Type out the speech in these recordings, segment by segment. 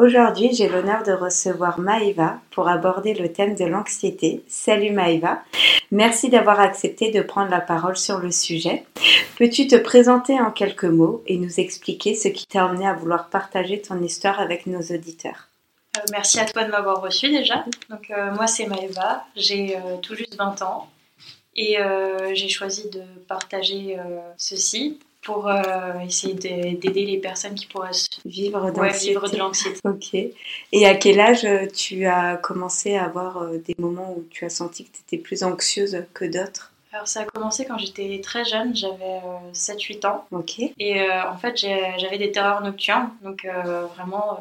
Aujourd'hui, j'ai l'honneur de recevoir Maëva pour aborder le thème de l'anxiété. Salut Maëva, merci d'avoir accepté de prendre la parole sur le sujet. Peux-tu te présenter en quelques mots et nous expliquer ce qui t'a amené à vouloir partager ton histoire avec nos auditeurs? Euh, Merci à toi de m'avoir reçu déjà. Donc, euh, moi, c'est Maëva, j'ai euh, tout juste 20 ans et j'ai choisi de partager ceci pour euh, essayer d'aider les personnes qui pourraient vivre, vivre de l'anxiété. Ok. Et à quel âge euh, tu as commencé à avoir euh, des moments où tu as senti que tu étais plus anxieuse que d'autres? Alors ça a commencé quand j'étais très jeune, j'avais 7-8 ans. Ok. Et en fait j'avais des terreurs nocturnes, donc vraiment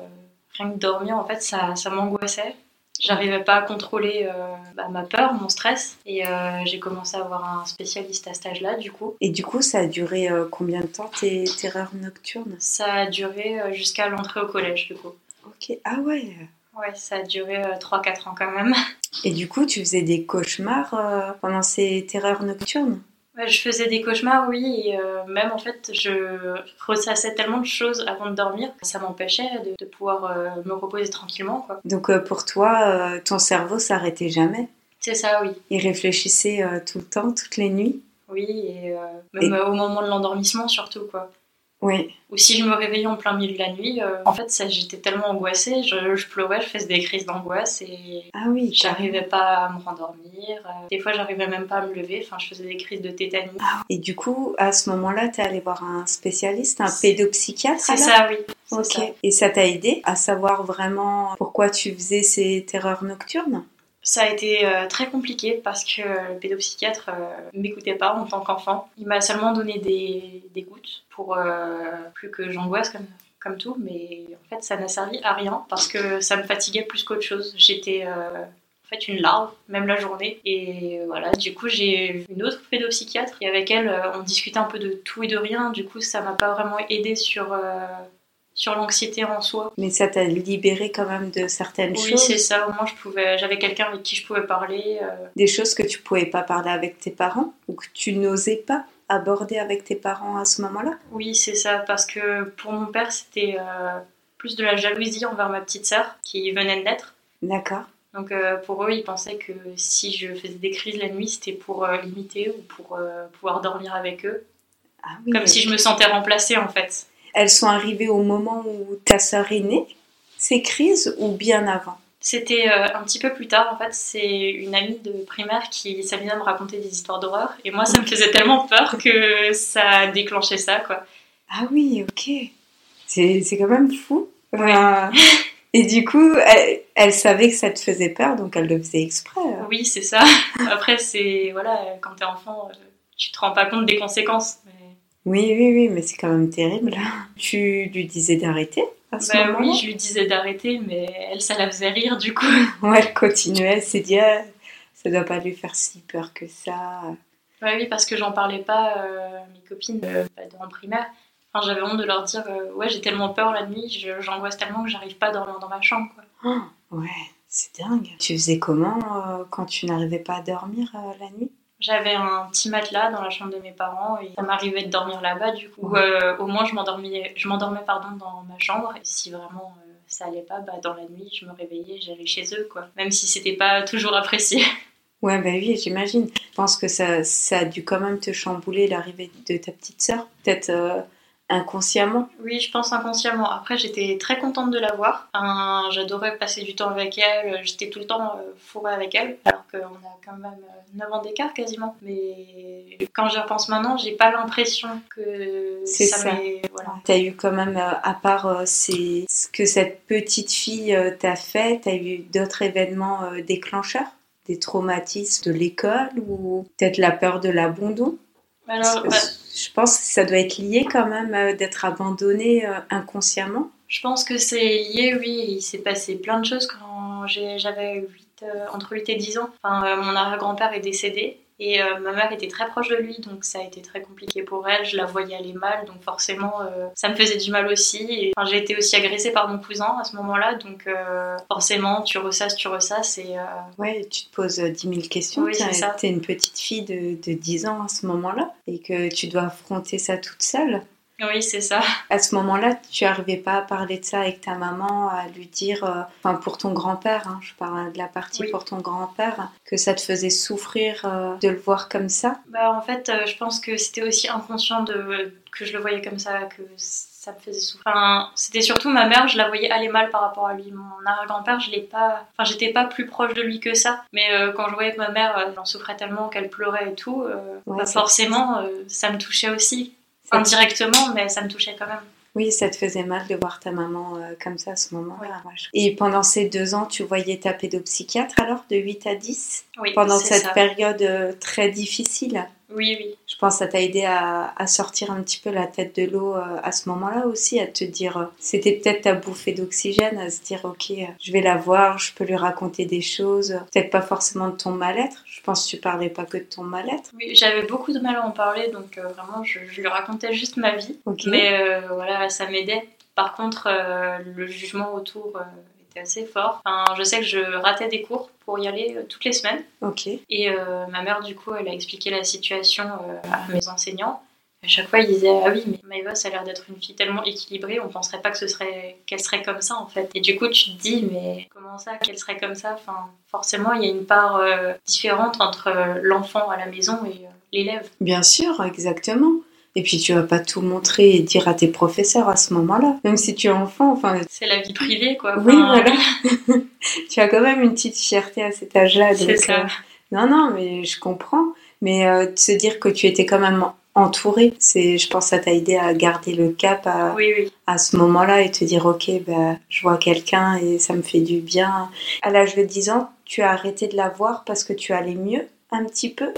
rien que dormir en fait ça, ça m'angoissait. J'arrivais pas à contrôler euh, bah, ma peur, mon stress, et euh, j'ai commencé à avoir un spécialiste à cet âge-là, du coup. Et du coup, ça a duré euh, combien de temps tes terreurs nocturnes? Ça a duré jusqu'à l'entrée au collège, du coup. Ok, ah ouais Ouais, ça a duré 3-4 ans quand même. Et du coup, tu faisais des cauchemars pendant ces terreurs nocturnes? Je faisais des cauchemars, oui, et euh, même en fait, je ressassais tellement de choses avant de dormir, ça m'empêchait de, pouvoir euh, me reposer tranquillement. Quoi. Donc euh, pour toi, ton cerveau s'arrêtait jamais? C'est ça, oui. Il réfléchissait tout le temps, toutes les nuits? Oui, et même au moment de l'endormissement surtout, quoi. Oui. Ou si je me réveillais en plein milieu de la nuit, euh, en fait, j'étais tellement angoissée, je, pleurais, je faisais des crises d'angoisse et ah oui, j'arrivais pas à me rendormir. Euh, des fois, j'arrivais même pas à me lever, enfin, je faisais des crises de tétanie. Ah et du coup, à ce moment-là, tu es allé voir un spécialiste, un pédopsychiatre C'est ça, oui. Ok. Et ça t'a aidé à savoir vraiment pourquoi tu faisais ces terreurs nocturnes? Ça a été euh, très compliqué parce que le pédopsychiatre ne m'écoutait pas en tant qu'enfant. Il m'a seulement donné des, des gouttes pour euh, plus que j'angoisse comme, comme tout, mais en fait ça n'a servi à rien parce que ça me fatiguait plus qu'autre chose. J'étais euh, en fait une larve, même la journée. Et voilà, du coup j'ai une autre pédopsychiatre et avec elle on discutait un peu de tout et de rien. Du coup ça m'a pas vraiment aidé sur sur l'anxiété en soi. Mais ça t'a libéré quand même de certaines choses. Oui, c'est ça. Au moins, je pouvais, j'avais quelqu'un avec qui je pouvais parler. Des choses que tu pouvais pas parler avec tes parents ou que tu n'osais pas aborder avec tes parents à ce moment-là? Oui, c'est ça, parce que pour mon père, c'était euh, plus de la jalousie envers ma petite sœur qui venait de naître. D'accord. Donc euh, pour eux, ils pensaient que si je faisais des crises la nuit, c'était pour euh, limiter ou pour pouvoir dormir avec eux. Ah oui, Comme si je me sentais remplacée en fait. Elles sont arrivées au moment où ta sœur est née, ces crises, ou bien avant? C'était euh, un petit peu plus tard, en fait, c'est une amie de primaire qui s'amusait à me raconter des histoires d'horreur. Et moi, ça me faisait tellement peur que ça a déclenché ça, quoi. Ah oui, ok. C'est quand même fou. et du coup, elle, savait que ça te faisait peur, donc elle le faisait exprès. Hein. Oui, c'est ça. Après, c'est. Voilà, quand t'es enfant, euh, tu te rends pas compte des conséquences. Oui, oui, oui, mais c'est quand même terrible. Tu lui disais d'arrêter bah oui, je lui disais d'arrêter, mais elle, ça la faisait rire du coup. ouais, elle continuait, elle s'est dit, ah, ça doit pas lui faire si peur que ça. Ouais, oui, parce que j'en parlais pas à mes copines euh, en primaire. Enfin, j'avais honte de leur dire euh, Ouais, j'ai tellement peur la nuit, j'angoisse tellement que j'arrive pas à dormir dans ma chambre. Quoi. Oh, ouais, c'est dingue. Tu faisais comment euh, quand tu n'arrivais pas à dormir euh, la nuit? J'avais un petit matelas dans la chambre de mes parents et ça m'arrivait de dormir là-bas. Du coup, Ouais. euh, au moins, je m'endormais, je m'endormais pardon, dans ma chambre. Et si vraiment euh, ça allait pas, bah, dans la nuit, je me réveillais, j'allais chez eux. quoi. Même si c'était pas toujours apprécié. Ouais, bah oui, j'imagine. Je pense que ça, ça a dû quand même te chambouler l'arrivée de ta petite sœur, peut-être euh, inconsciemment. Oui, je pense inconsciemment. Après, j'étais très contente de la voir. J'adorais passer du temps avec elle. J'étais tout le temps euh, fourrée avec elle. Alors qu'on a quand même euh, 9 ans d'écart quasiment. Mais quand j'y repense maintenant, j'ai pas l'impression que ça. m'est- Voilà. T'as eu quand même, euh, à part euh, ces- ce que cette petite fille euh, t'a fait, t'as eu d'autres événements euh, déclencheurs? Des traumatismes de l'école ou peut-être la peur de l'abandon? Alors, bah, Je pense que ça doit être lié quand même euh, d'être abandonné euh, inconsciemment. je pense que c'est lié, oui. Il s'est passé plein de choses quand j'avais euh, entre 8 et 10 ans. Enfin, mon arrière-grand-père est décédé. Et euh, ma mère était très proche de lui, donc ça a été très compliqué pour elle. Je la voyais aller mal, donc forcément, euh, ça me faisait du mal aussi. Et, enfin, j'ai été aussi agressée par mon cousin à ce moment-là, donc euh, forcément, tu ressasses, tu ressasses. Et Ouais, tu te poses euh, 10 000 questions. Oui. T'es une petite fille de, de 10 ans à ce moment-là et que tu dois affronter ça toute seule. Oui, c'est ça. À ce moment-là, tu n'arrivais pas à parler de ça avec ta maman, à lui dire, euh, enfin pour ton grand-père, hein, je parle de la partie Oui. pour ton grand-père, que ça te faisait souffrir euh, de le voir comme ça? Bah, en fait, euh, je pense que c'était aussi inconscient de, que je le voyais comme ça, que ça me faisait souffrir. Enfin, c'était surtout ma mère, je la voyais aller mal par rapport à lui. Mon arrière-grand-père, je l'ai pas. Enfin, j'étais pas plus proche de lui que ça. Mais euh, quand je voyais que ma mère, elle en souffrait tellement qu'elle pleurait et tout, euh, Ouais, bah, forcément, euh, ça me touchait aussi. Indirectement, mais ça me touchait quand même. Oui, ça te faisait mal de voir ta maman euh, comme ça à ce moment-là. Et pendant ces deux ans, tu voyais ta pédopsychiatre alors, de 8 à 10 Oui, Pendant cette ça. période euh, très difficile? Oui, oui. Je pense que ça t'a aidé à, à sortir un petit peu la tête de l'eau euh, à ce moment-là aussi, à te dire, c'était peut-être ta bouffée d'oxygène, à se dire, ok, je vais la voir, je peux lui raconter des choses, peut-être pas forcément de ton mal-être. Pense que tu parlais pas que de ton mal-être. Oui, j'avais beaucoup de mal à en parler, donc euh, vraiment, je, je lui racontais juste ma vie. Mais euh, voilà, ça m'aidait. Par contre, euh, le jugement autour était assez fort. Enfin, je sais que je ratais des cours pour y aller toutes les semaines. Ok. Et ma mère, du coup, elle a expliqué la situation à mes enseignants. À chaque fois, ils disaient Ah oui, mais Maëva, ça a l'air d'être une fille tellement équilibrée, on penserait pas que ce serait qu'elle serait comme ça en fait. Et du coup, tu te dis Mais comment ça, qu'elle serait comme ça? Enfin, forcément, il y a une part euh, différente entre euh, l'enfant à la maison et euh, l'élève. Bien sûr, exactement. Et puis tu vas pas tout montrer et dire à tes professeurs à ce moment-là, même si tu es enfant. Enfin, C'est la vie privée, quoi. oui, voilà. tu as quand même une petite fierté à cet âge-là. C'est ça. Non, non, mais je comprends. Mais euh, de se dire que tu étais quand même entourée, c'est, je pense, que ça t'a aidé à garder le cap à, Oui, oui. à ce moment-là et te dire, ok, bah, je vois quelqu'un et ça me fait du bien. À l'âge de 10 ans, tu as arrêté de la voir parce que tu allais mieux un petit peu?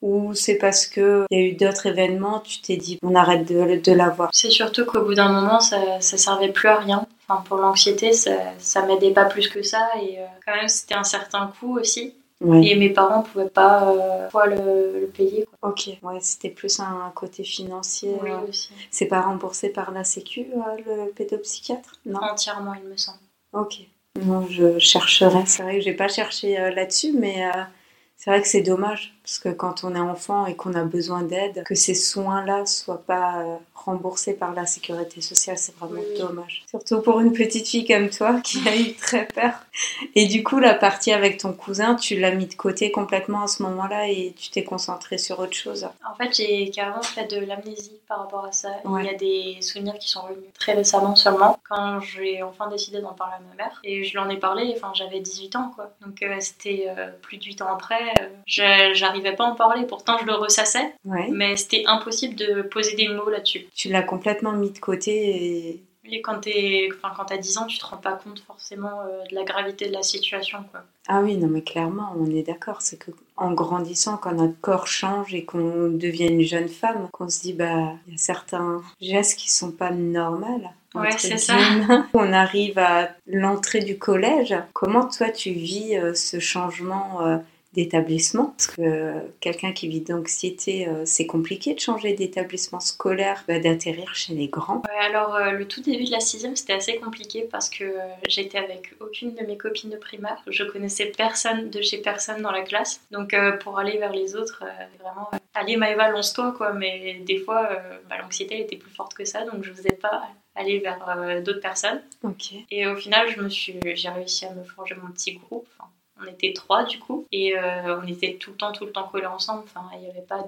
Ou c'est parce que il y a eu d'autres événements, tu t'es dit on arrête de, de la voir? C'est surtout qu'au bout d'un moment, ça, ça servait plus à rien. Enfin, pour l'anxiété, ça, ça m'aidait pas plus que ça. Et euh, quand même, c'était un certain coût aussi. Ouais. Et mes parents pouvaient pas euh, le, le payer. Quoi. Ok, ouais, c'était plus un côté financier. Oui, euh, aussi. C'est pas remboursé par la Sécu, euh, le pédopsychiatre? Non Entièrement, il me semble. Ok. Non, je chercherai. C'est vrai que j'ai pas cherché euh, là-dessus, mais c'est vrai que c'est dommage. Parce que quand on est enfant et qu'on a besoin d'aide, que ces soins-là soient pas euh, remboursés par la sécurité sociale, c'est vraiment Oui. dommage. Surtout pour une petite fille comme toi qui a eu très peur. Et du coup, la partie avec ton cousin, tu l'as mis de côté complètement à ce moment-là et tu t'es concentré sur autre chose? En fait, j'ai carrément fait de l'amnésie par rapport à ça. Ouais. Il y a des souvenirs qui sont revenus très récemment seulement, quand j'ai enfin décidé d'en parler à ma mère. Et je lui en ai parlé, enfin, j'avais 18 ans, quoi. Donc euh, c'était euh, plus de 8 ans après. euh, J'arrivais pas à en parler, pourtant je le ressassais, Ouais. mais c'était impossible de poser des mots là-dessus. Tu l'as complètement mis de côté et Et quand t'es- enfin, quand t'as 10 ans, tu te rends pas compte forcément euh, de la gravité de la situation, quoi. Ah oui, non, mais clairement, on est d'accord. C'est que en grandissant, quand notre corps change et qu'on devient une jeune femme, qu'on se dit, bah, il y a certains gestes qui sont pas normaux. Ouais, c'est ça. On arrive à l'entrée du collège. Comment toi, tu vis euh, ce changement euh, d'établissement Parce que quelqu'un qui vit d'anxiété, euh, c'est compliqué de changer d'établissement scolaire, bah, d'atterrir chez les grands. alors euh, le tout début de la sixième, c'était assez compliqué parce que euh, j'étais avec aucune de mes copines de primaire. Je connaissais personne de chez personne dans la classe. Donc pour aller vers les autres, vraiment, allez Maëva, lance-toi quoi. Mais des fois, bah, l'anxiété était plus forte que ça, donc je faisais pas aller vers d'autres personnes. Ok. Et au final, je me suis, j'ai réussi à me forger mon petit groupe. On était trois du coup et euh, on était tout le temps, tout le temps collés ensemble. Enfin, il n'y avait pas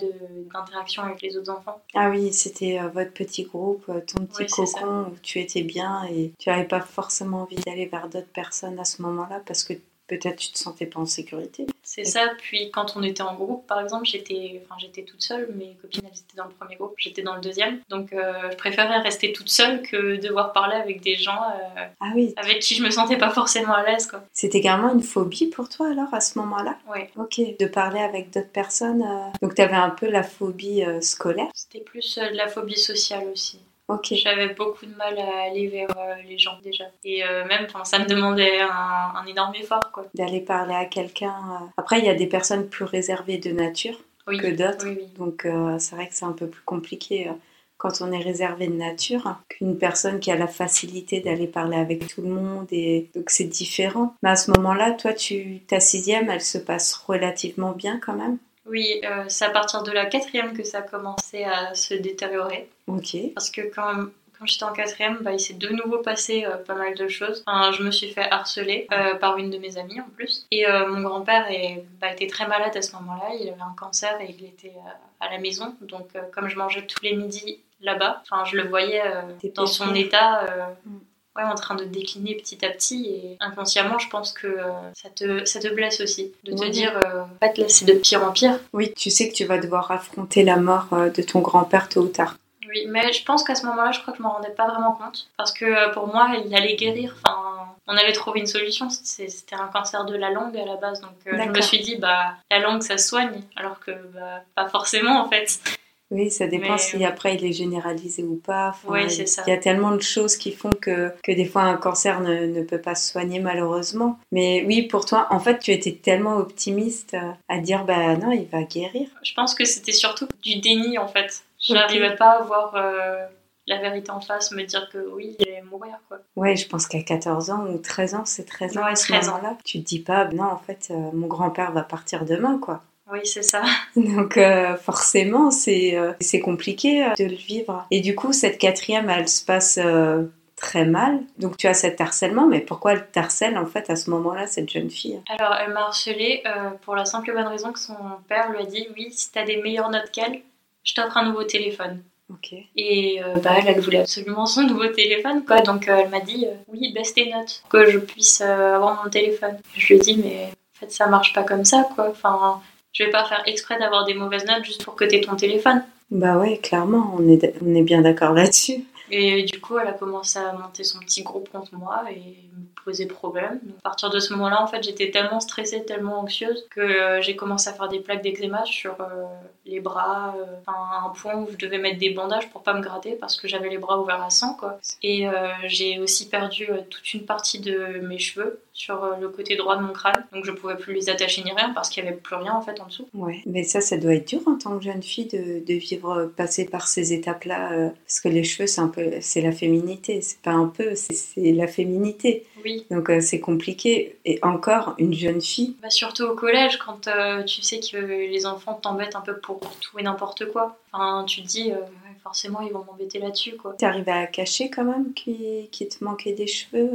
d'interaction avec les autres enfants. Ah oui, c'était euh, votre petit groupe, euh, ton petit cocon où tu étais bien et tu n'avais pas forcément envie d'aller vers d'autres personnes à ce moment-là parce que peut-être tu te sentais pas en sécurité. C'est ça. Puis quand on était en groupe, par exemple, j'étais, enfin, j'étais toute seule. Mes copines, elles étaient dans le premier groupe, j'étais dans le deuxième. Donc, euh, je préférais rester toute seule que devoir parler avec des gens euh, ah oui. avec qui je me sentais pas forcément à l'aise, quoi. C'était carrément une phobie pour toi alors à ce moment-là? Oui. Ok. De parler avec d'autres personnes. Euh. Donc, tu avais un peu la phobie scolaire? C'était plus de la phobie sociale aussi. Ok. J'avais beaucoup de mal à aller vers euh, les gens déjà. Et euh, même, ça me demandait un, énorme effort. quoi. D'aller parler à quelqu'un. Euh. Après, il y a des personnes plus réservées de nature que d'autres. Donc, c'est vrai que c'est un peu plus compliqué quand on est réservé de nature qu'une personne qui a la facilité d'aller parler avec tout le monde. Et donc, c'est différent. Mais à ce moment-là, toi, tu, ta sixième, elle se passe relativement bien quand même? Oui, euh, c'est à partir de la quatrième que ça a commencé à se détériorer. Ok. Parce que quand, quand j'étais en quatrième, bah, il s'est de nouveau passé euh, pas mal de choses. je me suis fait harceler euh, par une de mes amies en plus. Et mon grand-père bah, était très malade à ce moment-là. Il avait un cancer et il était à la maison. Donc, comme je mangeais tous les midis là-bas, je le voyais dans son état. Mm ouais, en train de décliner petit à petit. Et inconsciemment, je pense que euh, ça, te, ça te blesse aussi. De te dire, euh, en fait, là, c'est de pire en pire. Oui, tu sais que tu vas devoir affronter la mort euh, de ton grand-père tôt ou tard. Oui, mais je pense qu'à ce moment-là, je crois que je m'en rendais pas vraiment compte. Parce que pour moi, il allait guérir. Enfin, on allait trouver une solution. C'était un cancer de la langue à la base. Donc je me suis dit, bah, la langue, ça soigne. Alors que bah, pas forcément, en fait. Oui, ça dépend si après il est généralisé ou pas. oui, c'est ça. Il y a tellement de choses qui font que, que des fois un cancer ne, ne, peut pas se soigner malheureusement. Mais oui, pour toi, en fait, tu étais tellement optimiste à dire bah non, il va guérir. Je pense que c'était surtout du déni en fait. Je n'arrivais pas à voir euh, la vérité en face, me dire que oui, il allait mourir quoi. Ouais, je pense qu'à 14 ans ou 13 ans, c'est 13 ans à ce moment-là. Tu te dis pas non, en fait, euh, mon grand-père va partir demain quoi. Oui, c'est ça. Donc euh, forcément, c'est c'est compliqué de le vivre. Et du coup, cette quatrième, elle se passe très mal. Donc tu as cet harcèlement, mais pourquoi elle t'harcèle en fait à ce moment-là, cette jeune fille? Alors, elle m'a harcelée pour la simple et bonne raison que son père lui a dit oui, si t'as des meilleures notes qu'elle, je t'offre un nouveau téléphone. Ok. Et bah, elle, voulait absolument son nouveau téléphone, quoi. Donc elle m'a dit oui, baisse tes notes, que je puisse avoir mon téléphone. Je lui ai dit mais en fait ça marche pas comme ça, quoi. Enfin, je vais pas faire exprès d'avoir des mauvaises notes juste pour que tu aies ton téléphone. Bah ouais, clairement, on est, on est bien d'accord là-dessus. Et du coup, elle a commencé à monter son petit groupe contre moi et poser problème. à partir de ce moment-là, en fait, j'étais tellement stressée, tellement anxieuse que euh, j'ai commencé à faire des plaques d'eczéma sur euh, les bras, euh, un point où je devais mettre des bandages pour pas me gratter parce que j'avais les bras ouverts à sang, quoi. Et j'ai aussi perdu toute une partie de mes cheveux sur le côté droit de mon crâne, donc je pouvais plus les attacher ni rien parce qu'il y avait plus rien en fait en dessous. Ouais, mais ça, ça doit être dur en tant que jeune fille de, de vivre, passer par ces étapes-là, parce que les cheveux, c'est un c'est la féminité. C'est pas un peu, c'est la féminité. Oui. Donc euh, c'est compliqué. Et encore, une jeune fille. Bah, surtout au collège, quand euh, tu sais que les enfants t'embêtent un peu pour tout et n'importe quoi. Enfin, tu te dis, euh, forcément, ils vont m'embêter là-dessus. quoi. arrivé à cacher quand même qu'il te manquait des cheveux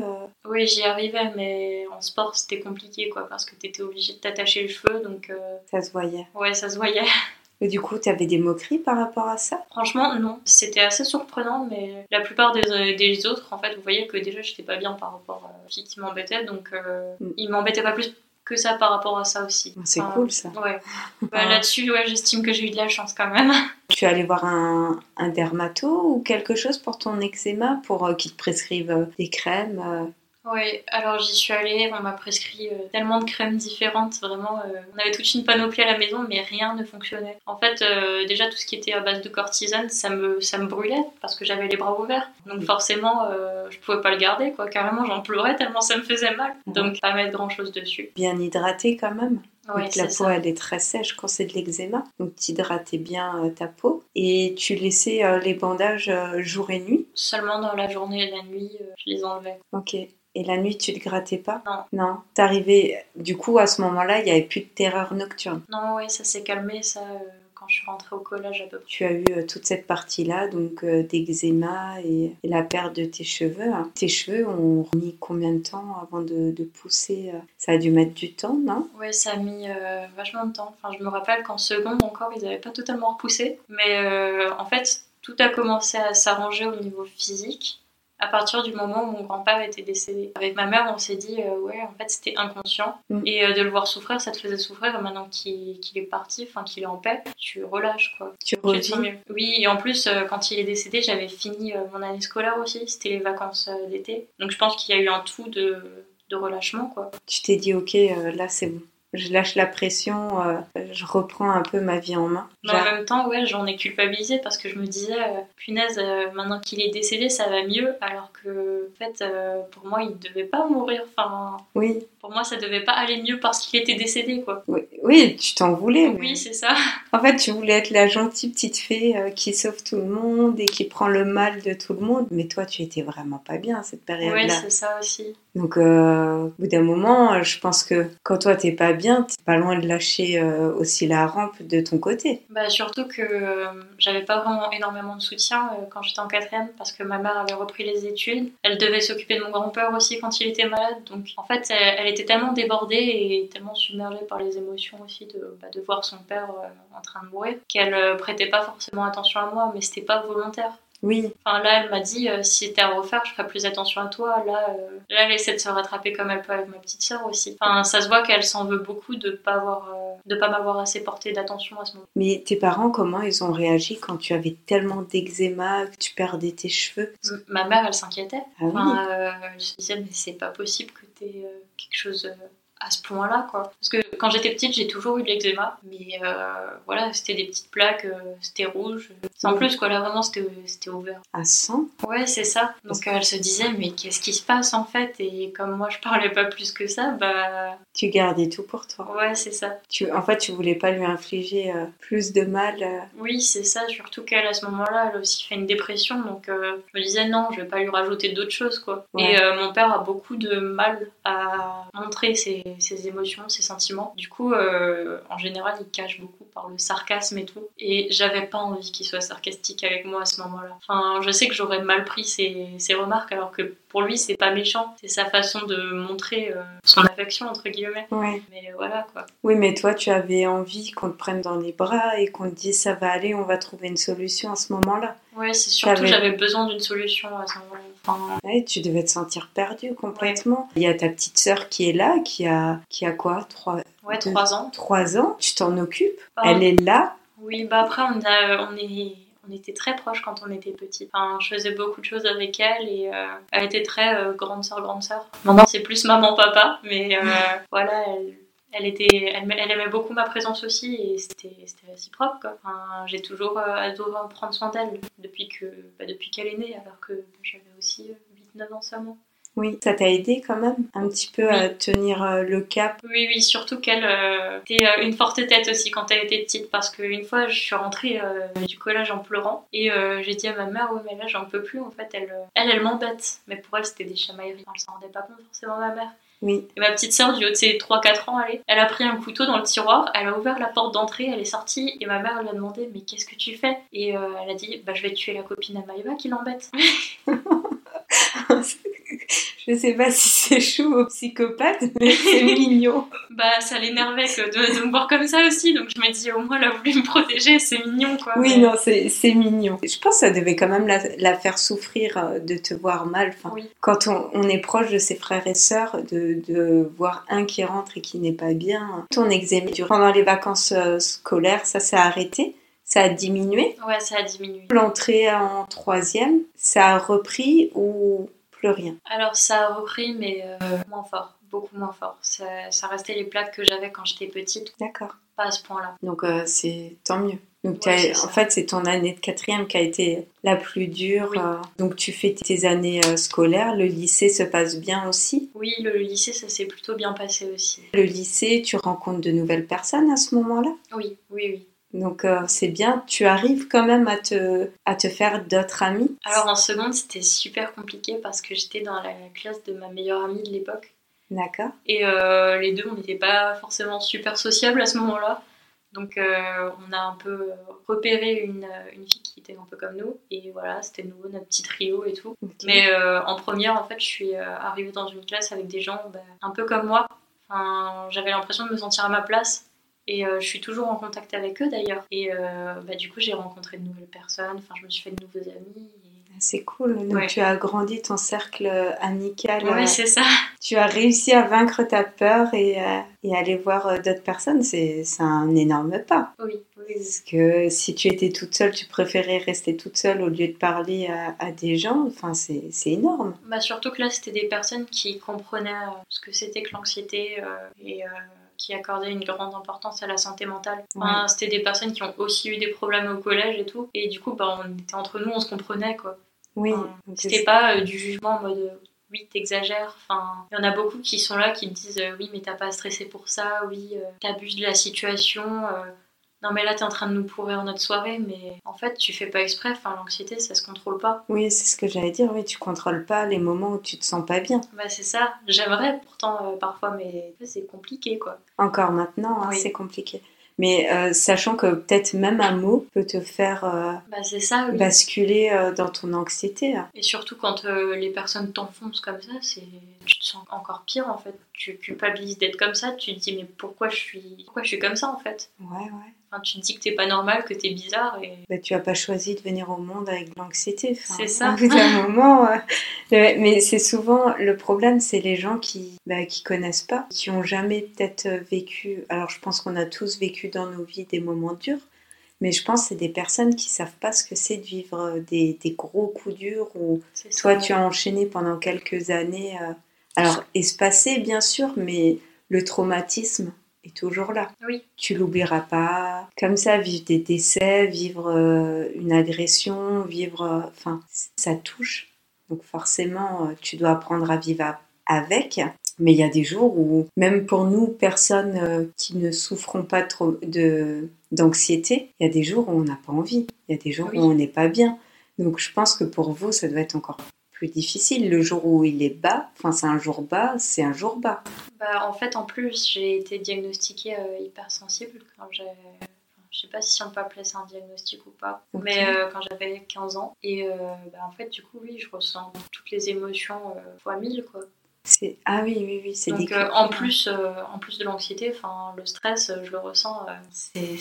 Oui, j'y arrivais, mais en sport, c'était compliqué, quoi, parce que t'étais obligé de t'attacher les cheveux, donc... Ça se voyait. Ouais, ça se voyait. Et du coup, tu avais des moqueries par rapport à ça? Franchement, non. C'était assez surprenant, mais la plupart des, des, autres, en fait, vous voyez que déjà, j'étais pas bien par rapport à la fille qui m'embêtait, donc euh, mm. ils m'embêtaient pas plus que ça par rapport à ça aussi. Ah, c'est cool ça. Ouais. Bah, Là-dessus, ouais, j'estime que j'ai eu de la chance quand même. Tu es allé voir un, un dermato ou quelque chose pour ton eczéma, pour euh, qu'il te prescrive euh, des crèmes euh? Oui, alors j'y suis allée, on m'a prescrit euh, tellement de crèmes différentes, vraiment, euh, on avait toute une panoplie à la maison, mais rien ne fonctionnait. En fait, euh, déjà tout ce qui était à base de cortisone, ça me, ça me brûlait parce que j'avais les bras ouverts. Donc forcément, je pouvais pas le garder, quoi. Carrément, j'en pleurais tellement ça me faisait mal. Donc pas mettre grand chose dessus. Bien hydraté quand même Donc, la peau, ça. elle est très sèche quand c'est de l'eczéma. Donc, tu hydratais bien euh, ta peau. Et tu laissais euh, les bandages euh, jour et nuit? Seulement dans la journée et la nuit, je les enlevais. Ok. Et la nuit, tu te grattais pas? Non. Non. T'arrivais. Du coup, à ce moment-là, il n'y avait plus de terreur nocturne. Non, ouais, ça s'est calmé, ça, je suis rentrée au collège à peu près. Tu as eu euh, toute cette partie-là, donc euh, d'eczéma et, et la perte de tes cheveux. hein. Tes cheveux ont mis combien de temps avant de, de pousser euh Ça a dû mettre du temps, non? Ouais, ça a mis euh, vachement de temps. Enfin, je me rappelle qu'en seconde encore, ils n'avaient pas totalement repoussé. Mais euh, en fait, tout a commencé à s'arranger au niveau physique à partir du moment où mon grand-père était décédé. Avec ma mère, on s'est dit, euh, ouais, en fait, c'était inconscient. Mm. Et euh, de le voir souffrir, ça te faisait souffrir. Et maintenant qu'il est parti, enfin qu'il est en paix, tu relâches, quoi. Tu revis. Oui, et en plus, euh, quand il est décédé, j'avais fini mon année scolaire aussi. C'était les vacances d'été. Donc je pense qu'il y a eu un tout de, de relâchement, quoi. Tu t'es dit, ok, là c'est bon. Je lâche la pression, euh, je reprends un peu ma vie en main. Mais en même temps, ouais, j'en ai culpabilisé parce que je me disais, euh, punaise, euh, maintenant qu'il est décédé, ça va mieux. Alors que, en fait, pour moi, il devait pas mourir. Enfin, Oui, pour moi, ça devait pas aller mieux parce qu'il était décédé, quoi. oui, oui, tu t'en voulais. mais- Oui, c'est ça. En fait, tu voulais être la gentille petite fée qui sauve tout le monde et qui prend le mal de tout le monde. Mais toi, tu étais vraiment pas bien à cette période-là. c'est ça aussi. Donc, au bout d'un moment, je pense que quand toi, t'es pas bien, t'es pas loin de lâcher euh, aussi la rampe de ton côté. Bah, surtout que euh, j'avais pas vraiment énormément de soutien euh, quand j'étais en quatrième parce que ma mère avait repris les études. Elle devait s'occuper de mon grand-père aussi quand il était malade. Donc en fait, elle, était tellement débordée et tellement submergée par les émotions aussi de, bah, de voir son père en train de mourir qu'elle prêtait pas forcément attention à moi, mais c'était pas volontaire. Oui, Enfin là, elle m'a dit euh, si c'était à refaire, je ferais plus attention à toi. Là, euh, là, elle essaie de se rattraper comme elle peut avec ma petite sœur aussi. Enfin, ça se voit qu'elle s'en veut beaucoup de pas avoir, euh, de pas m'avoir assez porté d'attention à ce moment. mais tes parents, comment ils ont réagi quand tu avais tellement d'eczéma, que tu perdais tes cheveux? M- Ma mère, elle s'inquiétait. Ah oui, Enfin, euh, elle se disait, mais c'est pas possible que t'aies euh, quelque chose euh, à ce point-là, quoi. Parce que quand j'étais petite, j'ai toujours eu de l'eczéma, mais euh, voilà, c'était des petites plaques, euh, c'était rouge. Sans plus, quoi, là, vraiment, c'était c'était ouvert. à 100 Ouais, c'est ça. Donc euh, elle se disait, mais qu'est-ce qui se passe, en fait? Et comme moi, je parlais pas plus que ça, bah... Tu gardais tout pour toi. Ouais, c'est ça. Tu, en fait, tu voulais pas lui infliger euh, plus de mal. Oui, c'est ça, surtout qu'elle, à ce moment-là, elle a aussi fait une dépression, donc je me disais non, je vais pas lui rajouter d'autres choses, quoi. Ouais. Et mon père a beaucoup de mal à montrer ses, ses émotions, ses sentiments. Du coup, euh, en général, il cache beaucoup par le sarcasme et tout. Et j'avais pas envie qu'il soit sarcastique avec moi à ce moment-là. Enfin, je sais que j'aurais mal pris ses, ses remarques, alors que pour lui, c'est pas méchant, c'est sa façon de montrer euh, son affection, entre guillemets. Ouais. Mais voilà, quoi. Oui, mais toi, tu avais envie qu'on te prenne dans les bras et qu'on te dise ça va aller, on va trouver une solution à ce moment-là. Ouais, c'est surtout j'avais besoin d'une solution à ce moment-là. Enfin, Ouais, tu devais te sentir perdu complètement. Il y a ta petite sœur qui est là, qui a, qui a quoi? Trois, ouais, deux- trois ans. trois ans? Tu t'en occupes? Ah. Elle est là? Oui, bah après, on, a, on, est, on était très proches quand on était petits. Enfin, je faisais beaucoup de choses avec elle et euh, elle était très euh, grande sœur, grande sœur. Maintenant, c'est plus maman-papa, mais euh, voilà, elle, elle, était, elle, m'a- elle aimait beaucoup ma présence aussi et c'était c'était réciproque. Enfin, J'ai toujours adoré prendre soin d'elle depuis que bah, depuis qu'elle est née, alors que j'avais aussi euh, 8-9 ans seulement. Oui, ça t'a aidé quand même un petit peu à tenir euh, le cap? Oui, oui, surtout qu'elle euh, était euh, une forte tête aussi quand elle était petite, parce qu'une fois, je suis rentrée du collège en pleurant, et j'ai dit à ma mère, ouais, mais là, j'en peux plus, en fait, elle, elle, elle m'embête. Mais pour elle, c'était des chamailleries, elle s'en rendait pas compte forcément, ma mère. Oui. Et ma petite sœur, du haut de ses 3-4 ans, elle, elle a pris un couteau dans le tiroir, elle a ouvert la porte d'entrée, elle est sortie, et ma mère lui a demandé, mais qu'est-ce que tu fais? Et euh, elle a dit, bah, je vais tuer la copine à Maïva qui l'embête. Je sais pas si c'est chou ou psychopathe, mais c'est mignon. bah, ça l'énervait de, de me voir comme ça aussi, donc je me dis, au moins, elle a voulu me protéger, c'est mignon, quoi. Oui, mais- non, c'est mignon. Je pense que ça devait quand même la, la faire souffrir euh, de te voir mal. Enfin, Oui. Quand on, on est proche de ses frères et sœurs, de, de voir un qui rentre et qui n'est pas bien. Ton eczéma, pendant les vacances euh, scolaires, ça s'est arrêté, ça a diminué? Ouais, ça a diminué. L'entrée en troisième, ça a repris ou plus rien Alors ça a repris, mais euh, moins fort. beaucoup moins fort. Ça, ça restait les plaques que j'avais quand j'étais petite, D'accord. pas à ce point-là. Donc euh, c'est tant mieux. Donc Ouais, en fait c'est ton année de quatrième qui a été la plus dure. Oui. euh, donc tu fais tes années scolaires. Le lycée se passe bien aussi? Oui, le lycée, ça s'est plutôt bien passé aussi. Le lycée, tu rencontres de nouvelles personnes à ce moment-là? Oui, oui, oui. Donc euh, c'est bien. Tu arrives quand même à te, à te faire d'autres amis. Alors en seconde, c'était super compliqué parce que j'étais dans la classe de ma meilleure amie de l'époque. D'accord. Et euh, les deux, on n'était pas forcément super sociables à ce moment-là. Donc euh, on a un peu repéré une, une fille qui était un peu comme nous. Et voilà, c'était nouveau notre petit trio et tout. Mais en première, en fait, je suis arrivée dans une classe avec des gens bah, un peu comme moi. Enfin, J'avais l'impression de me sentir à ma place. Et euh, je suis toujours en contact avec eux d'ailleurs. Et euh, bah, du coup, j'ai rencontré de nouvelles personnes. Enfin, je me suis fait de nouveaux amis. et- C'est cool. Donc Ouais. tu as agrandi ton cercle amical. Ouais, euh, c'est ça. tu as réussi à vaincre ta peur et, euh, et aller voir euh, d'autres personnes. C'est un énorme pas. Oui, oui, oui. Parce que si tu étais toute seule, tu préférais rester toute seule au lieu de parler à, à des gens. Enfin, c'est énorme. Bah, surtout que là, c'était des personnes qui comprenaient euh, ce que c'était que l'anxiété euh, et euh, qui accordaient une grande importance à la santé mentale. Enfin, C'était des personnes qui ont aussi eu des problèmes au collège et tout. Et du coup, bah, on était entre nous, on se comprenait, quoi. Oui. Enfin, C'était pas euh, du jugement en mode euh, oui, t'exagères. Enfin, il y en a beaucoup qui sont là, qui te disent euh, oui, mais t'as pas à stresser pour ça, oui, euh, t'abuses de la situation. Non, mais là, t'es en train de nous pourrir notre soirée, mais en fait, tu fais pas exprès. Enfin, l'anxiété, ça se contrôle pas. Oui, c'est ce que j'allais dire. Oui, tu contrôles pas les moments où tu te sens pas bien. Bah, c'est ça. J'aimerais pourtant euh, parfois, mais c'est compliqué, quoi. Encore maintenant, hein, Oui. c'est compliqué. Mais euh, sachant que peut-être même un mot peut te faire euh, Bah, c'est ça, oui. basculer euh, dans ton anxiété. hein. Et surtout quand les personnes t'enfoncent comme ça, c'est tu te sens encore pire en fait. Tu culpabilises d'être comme ça, tu te dis mais pourquoi je suis pourquoi je suis comme ça en fait? Ouais, ouais. Enfin, Tu te dis que t'es pas normal, que t'es bizarre et Bah, tu as pas choisi de venir au monde avec de l'anxiété. Enfin, C'est ça. Au bout d'un moment. euh, le- mais c'est souvent le problème, c'est les gens qui bah, qui connaissent pas, qui ont jamais peut-être euh, vécu. Alors je pense qu'on a tous vécu dans nos vies des moments durs, mais je pense que c'est des personnes qui savent pas ce que c'est de vivre euh, des, des gros coups durs ou toi tu as enchaîné pendant quelques années. euh, alors espacé bien sûr, mais le traumatisme est toujours là. Oui. Tu l'oublieras pas. Comme ça, vivre des décès, vivre euh, une agression, vivre. euh, Enfin, ça touche. Donc forcément, euh, tu dois apprendre à vivre avec. Mais il y a des jours où, même pour nous, personnes qui ne souffront pas trop de d'anxiété, il y a des jours où on n'a pas envie. Il y a des jours Oui. où on n'est pas bien. Donc je pense que pour vous, ça doit être encore plus difficile. Le jour où il est bas, enfin c'est un jour bas, c'est un jour bas. Bah, en fait en plus j'ai été diagnostiquée euh, hypersensible quand j'ai je sais pas si on peut appeler ça un diagnostic ou pas, mais euh, quand j'avais 15 ans. Et euh, bah, en fait, du coup, oui, je ressens toutes les émotions euh, fois 1000, quoi. C'est ah oui oui oui c'est Donc euh, en plus, euh, en plus de l'anxiété, enfin le stress, euh, je le ressens, c'est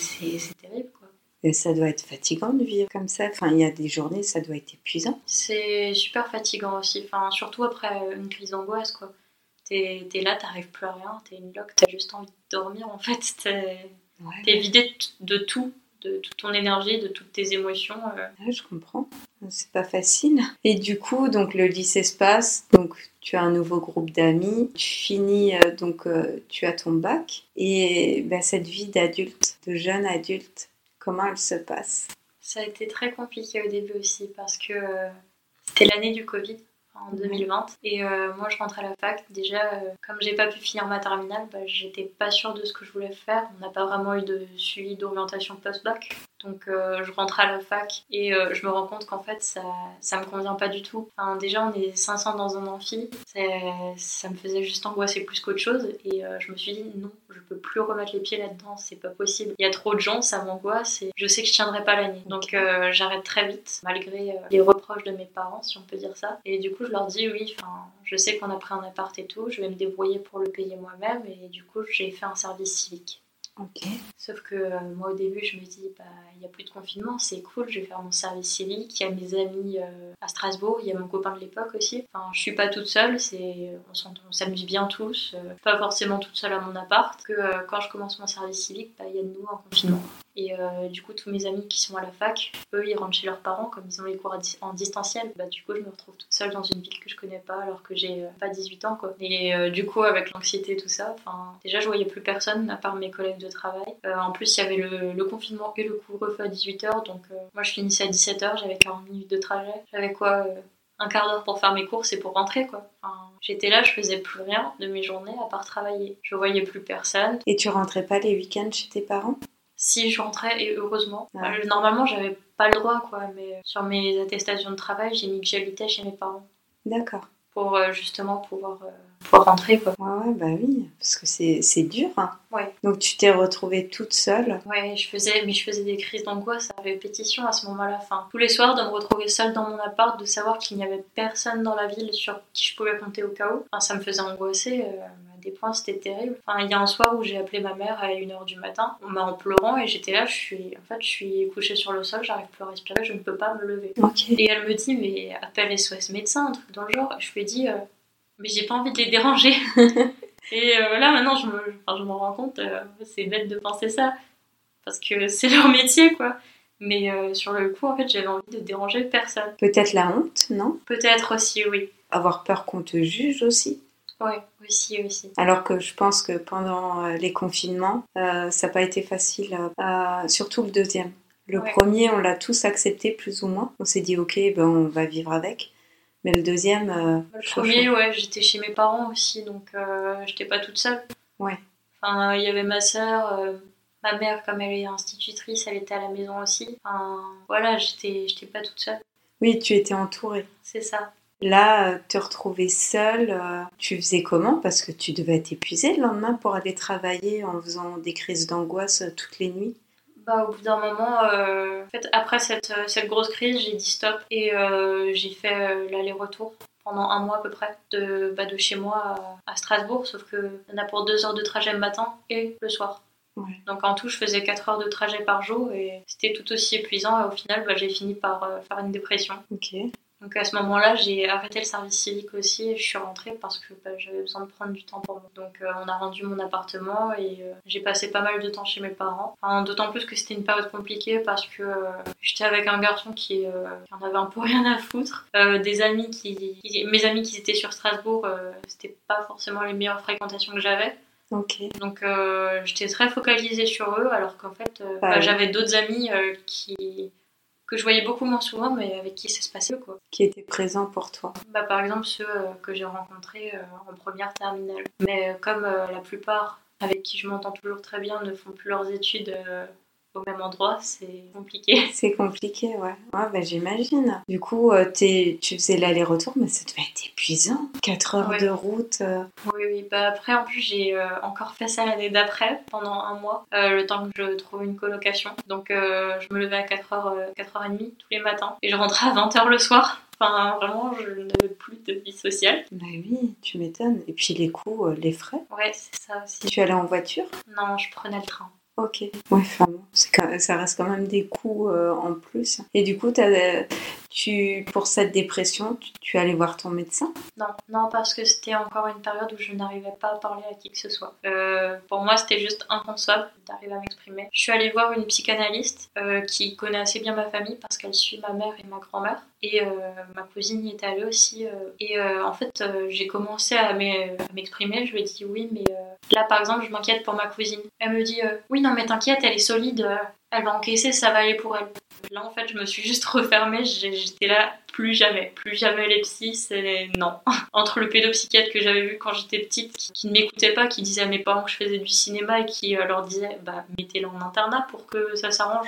terrible quoi. Et ça doit être fatigant de vivre comme ça. Enfin, il y a des journées, ça doit être épuisant. C'est super fatigant aussi, enfin surtout après une crise d'angoisse quoi. T'es es là, t'arrives plus à rien, t'es une loque, t'as juste envie de dormir en fait. T'es Ouais, vidé de, tout, de toute ton énergie, de toutes tes émotions. euh. je comprends. C'est pas facile. Et du coup, donc le lycée se passe. Donc tu as un nouveau groupe d'amis. Tu finis euh, donc euh, tu as ton bac. Et bah, cette vie d'adulte, de jeune adulte, comment elle se passe. Ça a été très compliqué au début aussi parce que euh, c'était l'année du Covid en 2020 et euh, moi je rentre à la fac. Déjà euh, comme j'ai pas pu finir ma terminale bah, j'étais pas sûre de ce que je voulais faire. On n'a pas vraiment eu de suivi d'orientation post-bac donc euh, je rentre à la fac et euh, je me rends compte qu'en fait ça, ça me convient pas du tout. Enfin, déjà on est 500 dans un amphi. Ça me faisait juste angoisser plus qu'autre chose. Et euh, je me suis dit non je peux plus remettre les pieds là-dedans. C'est pas possible. Il y a trop de gens ça m'angoisse et je sais que je tiendrai pas l'année donc j'arrête très vite malgré les reproches de mes parents si on peut dire ça. Et du coup je leur dis oui je sais qu'on a pris un appart et tout. Je vais me débrouiller pour le payer moi-même. Et du coup j'ai fait un service civique Sauf que euh, moi au début je me dis bah il n'y a plus de confinement, c'est cool, je vais faire mon service civique, il y a mes amis euh, à Strasbourg, il y a mon copain de l'époque aussi. Enfin je suis pas toute seule, c'est on s'amuse bien tous, euh, pas forcément toute seule à mon appart. Que quand je commence mon service civique, bah, il y a de nouveau un confinement. Et euh, du coup, tous mes amis qui sont à la fac, eux, ils rentrent chez leurs parents, comme ils ont les cours en distanciel. Bah, du coup, je me retrouve toute seule dans une ville que je connais pas, alors que j'ai pas 18 ans, quoi. Et du coup, avec l'anxiété et tout ça, déjà, je voyais plus personne à part mes collègues de travail. en plus, il y avait le, confinement et le couvre-feu à 18h, donc moi, je finissais à 17h, j'avais 40 minutes de trajet. J'avais quoi un quart d'heure pour faire mes courses et pour rentrer quoi. j'étais là, je faisais plus rien de mes journées à part travailler. Je voyais plus personne. Et tu rentrais pas les week-ends chez tes parents? Si je rentrais et heureusement. Euh, normalement j'avais pas le droit quoi, mais sur mes attestations de travail j'ai mis que j'habitais chez mes parents. D'accord. Pour euh, justement pouvoir euh, pour rentrer. Quoi. Ouais, bah oui, parce que c'est dur. Hein. Ouais. Donc tu t'es retrouvée toute seule. Ouais, je faisais, mais je faisais des crises d'angoisse à répétition à ce moment-là. Enfin, tous les soirs, de me retrouver seule dans mon appart, de savoir qu'il n'y avait personne dans la ville sur qui je pouvais compter au cas où, enfin, ça me faisait angoisser. Euh, des points, c'était terrible. Enfin, il y a un soir où j'ai appelé ma mère à 1h du matin, en pleurant et j'étais là, je suis, en fait, je suis couchée sur le sol, j'arrive plus à respirer, je ne peux pas me lever. Et elle me dit, mais appelle SOS médecin, un truc dans le genre. Et je lui ai dit, euh, mais j'ai pas envie de les déranger. et euh, là, maintenant, je me, je m'en rends compte, euh, c'est bête de penser ça, parce que c'est leur métier, quoi. Mais euh, sur le coup, en fait, j'avais envie de déranger personne. Peut-être la honte, non? Peut-être aussi, oui. Avoir peur qu'on te juge aussi? Oui, aussi, aussi. Alors que je pense que pendant les confinements, ça n'a pas été facile, surtout le deuxième. Le premier, on l'a tous accepté plus ou moins. On s'est dit, ok, ben, on va vivre avec. Mais le deuxième. Euh, le premier, ouais, j'étais chez mes parents aussi, donc euh, j'étais pas toute seule. Ouais. Enfin, il y avait ma sœur, euh, ma mère, comme elle est institutrice, elle était à la maison aussi. Enfin, voilà, j'étais pas toute seule. Oui, tu étais entourée. C'est ça. Là, te retrouver seule, tu faisais comment? Parce que tu devais être épuisée le lendemain pour aller travailler en faisant des crises d'angoisse toutes les nuits? Bah, au bout d'un moment, euh, en fait, après cette, euh, cette grosse crise, j'ai dit stop et euh, j'ai fait l'aller-retour pendant un mois à peu près de, bah, de chez moi à, Strasbourg, sauf que y en a pour deux heures de trajet le matin et le soir. Donc en tout, je faisais 4 heures de trajet par jour et c'était tout aussi épuisant. Et au final, bah, j'ai fini par faire une dépression. Ok. Donc à ce moment-là, j'ai arrêté le service civique aussi et je suis rentrée parce que bah, j'avais besoin de prendre du temps pour moi. Donc euh, on a rendu mon appartement et euh, j'ai passé pas mal de temps chez mes parents. D'autant plus que c'était une période compliquée parce que euh, j'étais avec un garçon qui, en avait un peu rien à foutre. des amis qui, mes amis qui étaient sur Strasbourg, c'était pas forcément les meilleures fréquentations que j'avais. Donc j'étais très focalisée sur eux alors qu'en fait bah, j'avais d'autres amis qui que je voyais beaucoup moins souvent, mais avec qui ça se passait quoi. Qui étaient présents pour toi bah, Par exemple, ceux euh, que j'ai rencontrés euh, en première terminale. Mais euh, comme la plupart avec qui je m'entends toujours très bien ne font plus leurs études au même endroit, c'est compliqué. C'est compliqué, ouais. Ouais, bah, j'imagine. Du coup, euh, tu faisais l'aller-retour, mais ça devait être épuisant. 4 heures de route. Euh. Oui, oui. Bah, après, en plus, j'ai euh, encore fait ça l'année d'après, pendant un mois, le temps que je trouve une colocation. Donc, je me levais à 4h, 4h30 tous les matins et je rentrais à 20h le soir. Enfin, vraiment, je n'avais plus de vie sociale. Bah oui, tu m'étonnes. Et puis les coûts, les frais. Ouais, c'est ça aussi. Tu allais en voiture? Non, je prenais le train. Ok. Ouais, enfin, ça reste quand même des coûts euh, en plus. Et du coup, tu, pour cette dépression, tu, es allé voir ton médecin? Non, non, parce que c'était encore une période où je n'arrivais pas à parler à qui que ce soit. Euh, pour moi, c'était juste inconcevable d'arriver à m'exprimer. Je suis allée voir une psychanalyste euh, qui connaît assez bien ma famille parce qu'elle suit ma mère et ma grand-mère. Et ma cousine y est allée aussi. et en fait, j'ai commencé à m'exprimer. Je lui ai dit oui, mais Là, par exemple, je m'inquiète pour ma cousine. Elle me dit euh, Oui, non, mais t'inquiète, elle est solide, euh, elle va encaisser, ça va aller pour elle. Là, en fait, je me suis juste refermée, j'étais là, plus jamais, plus jamais les psys, c'est non. Entre le pédopsychiatre que j'avais vu quand j'étais petite, qui, ne m'écoutait pas, qui disait à mes parents que je faisais du cinéma et qui euh, leur disait Bah, mettez-la en internat pour que ça s'arrange.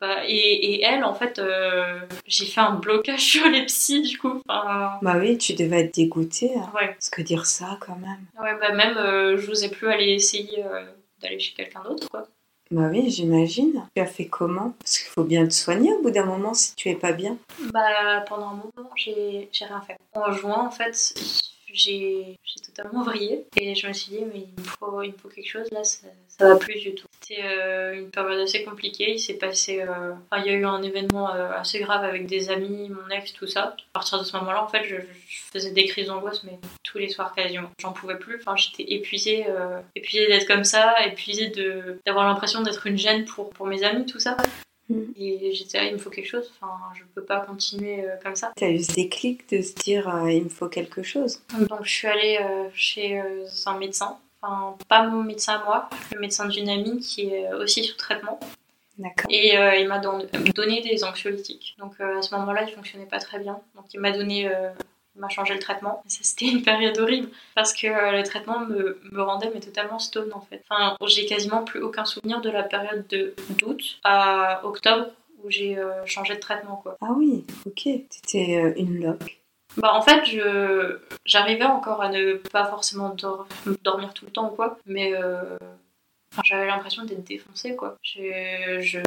Bah, et, elle, en fait, euh, j'ai fait un blocage sur les psys, du coup. Bah oui, tu devais être dégoûtée. Hein. Ouais. Parce que dire ça, quand même. Ouais, bah même, euh, je n'osais plus aller essayer euh, d'aller chez quelqu'un d'autre, quoi. Bah oui, j'imagine. Tu as fait comment? Parce qu'il faut bien te soigner au bout d'un moment si tu es pas bien. Bah pendant un moment, j'ai rien fait. En juin, en fait, j'ai totalement vrillé et je me suis dit mais il me faut, il faut quelque chose là, ça, ça va plus du tout. C'était euh, une période assez compliquée, il s'est passé, euh, enfin, il y a eu un événement euh, assez grave avec des amis, mon ex, tout ça. À partir de ce moment-là, en fait, je, faisais des crises d'angoisse mais tous les soirs quasiment. J'en pouvais plus, enfin j'étais épuisée, épuisée d'être comme ça, épuisée d'avoir l'impression d'être une gêne pour, pour mes amis, tout ça. Mm. Et j'étais là, il me faut quelque chose, enfin, je peux pas continuer euh, comme ça. Tu as eu ce déclic de se dire, euh, il me faut quelque chose Donc je suis allée euh, chez un médecin, enfin, pas mon médecin à moi, le médecin d'une amie qui est aussi sous traitement. D'accord. Et il m'a donné des anxiolytiques. Donc à ce moment-là, il fonctionnait pas très bien. Donc il m'a donné m'a changé le traitement. C'était une période horrible parce que euh, le traitement me, me, rendait mais totalement stone en fait. Enfin, j'ai quasiment plus aucun souvenir de la période de d'août à octobre où j'ai euh, changé de traitement quoi. Ah oui, ok. T'étais euh, une loque. Bah en fait, je j'arrivais encore à ne pas forcément dormir tout le temps ou quoi, mais j'avais l'impression d'être défoncée, quoi. Je, je,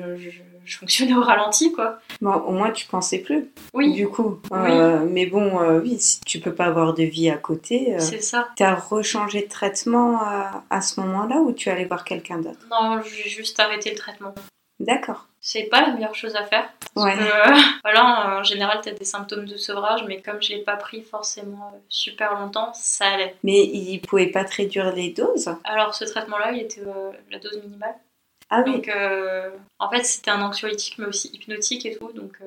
je, fonctionnais au ralenti, quoi. Bon, au moins, tu pensais plus. Oui. Du coup. Euh, mais bon, euh, oui, si tu peux pas avoir de vie à côté. Euh, c'est ça. Tu as rechangé de traitement à, à ce moment-là ou tu allais voir quelqu'un d'autre? Non, j'ai juste arrêté le traitement. D'accord. C'est pas la meilleure chose à faire. ouais. voilà, en général, tu as des symptômes de sevrage, mais comme je l'ai pas pris forcément euh, super longtemps, ça allait. Mais il pouvait pas te réduire les doses? Alors, ce traitement-là, il était euh, la dose minimale. Ah oui. Donc, euh, en fait, c'était un anxiolytique, mais aussi hypnotique et tout, donc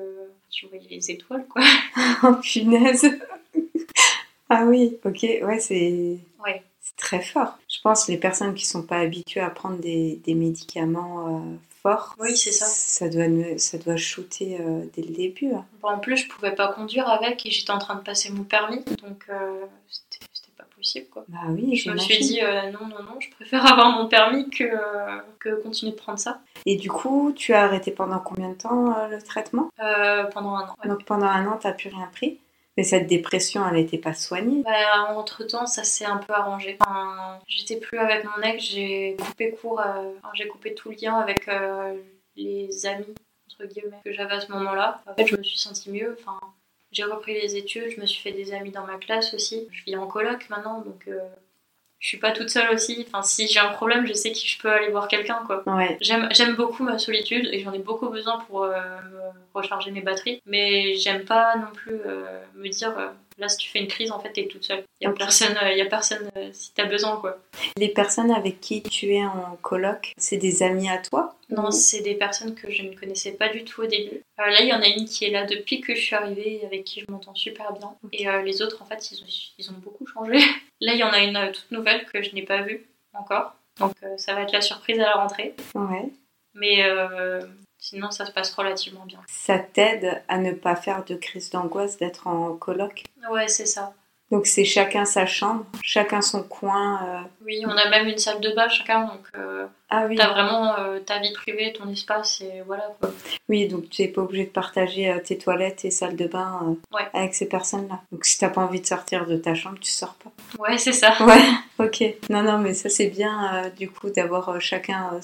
tu voyais les étoiles, quoi. oh, punaise Ah oui, ok, ouais, c'est... Ouais. C'est très fort. Je pense que les personnes qui sont pas habituées à prendre des, des médicaments fort. Oui, c'est ça. Ça doit, ça doit shooter euh, dès le début. Hein. en plus, je pouvais pas conduire avec et j'étais en train de passer mon permis, donc euh, c'était pas possible. Quoi. Bah oui, je me suis dit euh, non, non, non, je préfère avoir mon permis que, que continuer de prendre ça. Et du coup, tu as arrêté pendant combien de temps le traitement? Pendant un an. Donc pendant un an, tu n'as plus rien pris? Mais cette dépression, elle n'était pas soignée bah, Entre temps, ça s'est un peu arrangé. J'étais plus avec mon ex, j'ai coupé court, euh, j'ai coupé tout lien avec euh, les amis, entre guillemets, que j'avais à ce moment-là. En fait, je me suis sentie mieux. Enfin, j'ai repris les études, je me suis fait des amis dans ma classe aussi. Je vis en coloc maintenant, donc euh, je suis pas toute seule aussi. Enfin, si j'ai un problème, je sais que je peux aller voir quelqu'un, quoi. Ouais. J'aime beaucoup ma solitude et j'en ai beaucoup besoin pour euh, me recharger mes batteries. Mais j'aime pas non plus euh, me dire, euh, là, si tu fais une crise, en fait, t'es toute seule. Il y a personne, il y a personne si t'as besoin, quoi. Les personnes avec qui tu es en coloc, c'est des amis à toi? Non, c'est des personnes que je ne connaissais pas du tout au début. là, il y en a une qui est là depuis que je suis arrivée, avec qui je m'entends super bien. Et les autres, en fait, ils ont, ils ont beaucoup changé. Là, il y en a une euh, toute nouvelle que je n'ai pas vue encore. Donc, euh, ça va être la surprise à la rentrée. Ouais. Mais euh, sinon, ça se passe relativement bien. Ça t'aide à ne pas faire de crise d'angoisse d'être en coloc Ouais, c'est ça. Donc c'est chacun sa chambre, chacun son coin. Euh. Oui, on a même une salle de bain chacun, donc euh, ah oui. t'as vraiment euh, ta vie privée, ton espace et voilà quoi. Oui, donc tu n'es pas obligé de partager tes toilettes et salles de bain avec ces personnes-là. Donc si t'as pas envie de sortir de ta chambre, tu sors pas. Ouais, c'est ça. Ouais, ok. Non, non, mais ça c'est bien du coup d'avoir chacun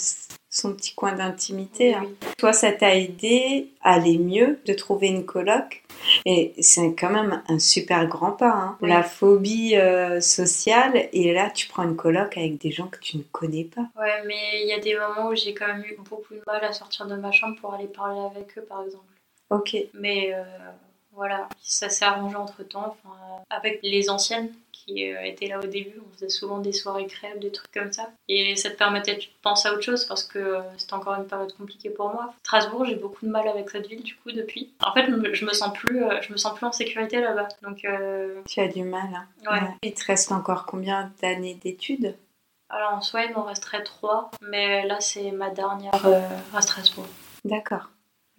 son petit coin d'intimité. Hein. Toi, ça t'a aidé à aller mieux, de trouver une coloc? Et c'est quand même un super grand pas. Hein. La phobie euh, sociale, et là, tu prends une coloc avec des gens que tu ne connais pas. Ouais, mais il y a des moments où j'ai quand même eu beaucoup de mal à sortir de ma chambre pour aller parler avec eux, par exemple. Ok. Mais euh, voilà, ça s'est arrangé entre temps. avec les anciennes, qui euh, était là au début. On faisait souvent des soirées crêpes, des trucs comme ça. Et ça te permettait de penser à autre chose parce que euh, c'était encore une période compliquée pour moi. Strasbourg, j'ai beaucoup de mal avec cette ville du coup depuis. En fait, je me sens plus, je me sens plus en sécurité là-bas. Donc tu as du mal. Hein. Ouais. Il te reste encore combien d'années d'études? Alors en soi, il m'en resterait trois, mais là c'est ma dernière à Strasbourg. D'accord.